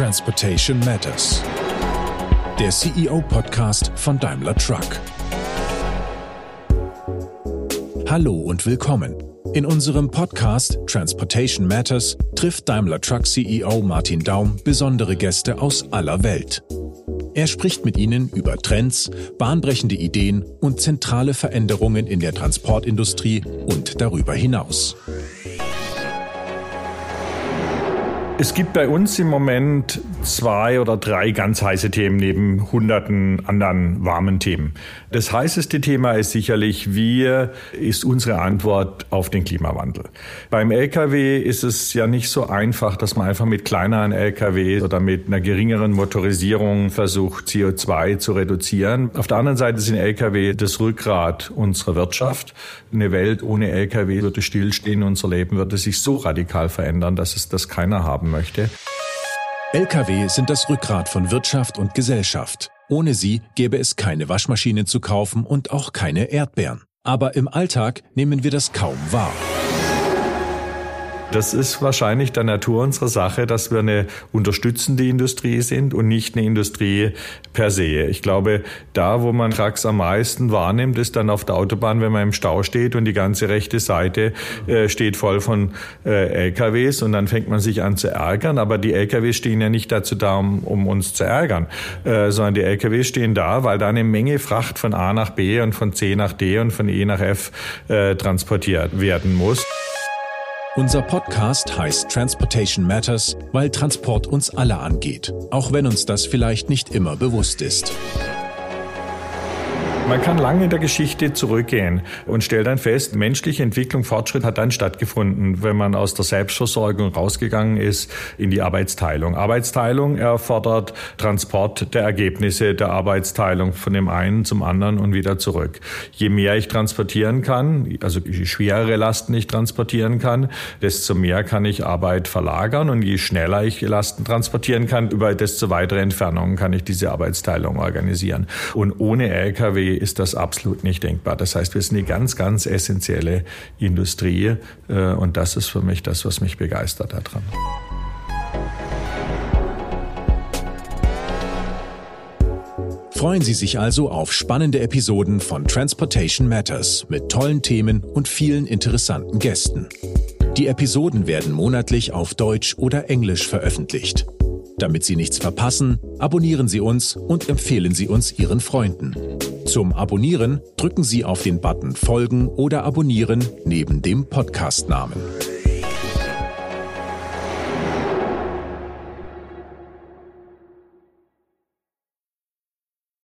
Transportation Matters. Der CEO-Podcast von Daimler Truck. Hallo und willkommen. In unserem Podcast Transportation Matters trifft Daimler Truck CEO Martin Daum besondere Gäste aus aller Welt. Er spricht mit ihnen über Trends, bahnbrechende Ideen und zentrale Veränderungen in der Transportindustrie und darüber hinaus. Es gibt bei uns im Moment zwei oder drei ganz heiße Themen neben hunderten anderen warmen Themen. Das heißeste Thema ist sicherlich, wie ist unsere Antwort auf den Klimawandel? Beim Lkw ist es ja nicht so einfach, dass man einfach mit kleineren Lkw oder mit einer geringeren Motorisierung versucht, CO2 zu reduzieren. Auf der anderen Seite sind Lkw das Rückgrat unserer Wirtschaft. Eine Welt ohne Lkw würde stillstehen, unser Leben würde sich so radikal verändern, dass es das keiner haben möchte. Lkw sind das Rückgrat von Wirtschaft und Gesellschaft. Ohne sie gäbe es keine Waschmaschinen zu kaufen und auch keine Erdbeeren. Aber im Alltag nehmen wir das kaum wahr. Das ist wahrscheinlich der Natur unserer Sache, dass wir eine unterstützende Industrie sind und nicht eine Industrie per se. Ich glaube, da, wo man Trucks am meisten wahrnimmt, ist dann auf der Autobahn, wenn man im Stau steht und die ganze rechte Seite äh, steht voll von äh, LKWs und dann fängt man sich an zu ärgern. Aber die LKWs stehen ja nicht dazu da, um, um uns zu ärgern, äh, sondern die LKWs stehen da, weil da eine Menge Fracht von A nach B und von C nach D und von E nach F äh, transportiert werden muss. Unser Podcast heißt Transportation Matters, weil Transport uns alle angeht, auch wenn uns das vielleicht nicht immer bewusst ist. Man kann lange in der Geschichte zurückgehen und stellt dann fest, menschliche Entwicklung, Fortschritt hat dann stattgefunden, wenn man aus der Selbstversorgung rausgegangen ist in die Arbeitsteilung. Arbeitsteilung erfordert Transport der Ergebnisse der Arbeitsteilung von dem einen zum anderen und wieder zurück. Je mehr ich transportieren kann, also je schwerere Lasten ich transportieren kann, desto mehr kann ich Arbeit verlagern und je schneller ich Lasten transportieren kann, über desto weitere Entfernungen kann ich diese Arbeitsteilung organisieren. Und ohne Lkw ist das absolut nicht denkbar. Das heißt, wir sind eine ganz, ganz essentielle Industrie äh, und das ist für mich das, was mich begeistert daran. Freuen Sie sich also auf spannende Episoden von Transportation Matters mit tollen Themen und vielen interessanten Gästen. Die Episoden werden monatlich auf Deutsch oder Englisch veröffentlicht. Damit Sie nichts verpassen, abonnieren Sie uns und empfehlen Sie uns Ihren Freunden. Zum Abonnieren drücken Sie auf den Button Folgen oder Abonnieren neben dem Podcastnamen.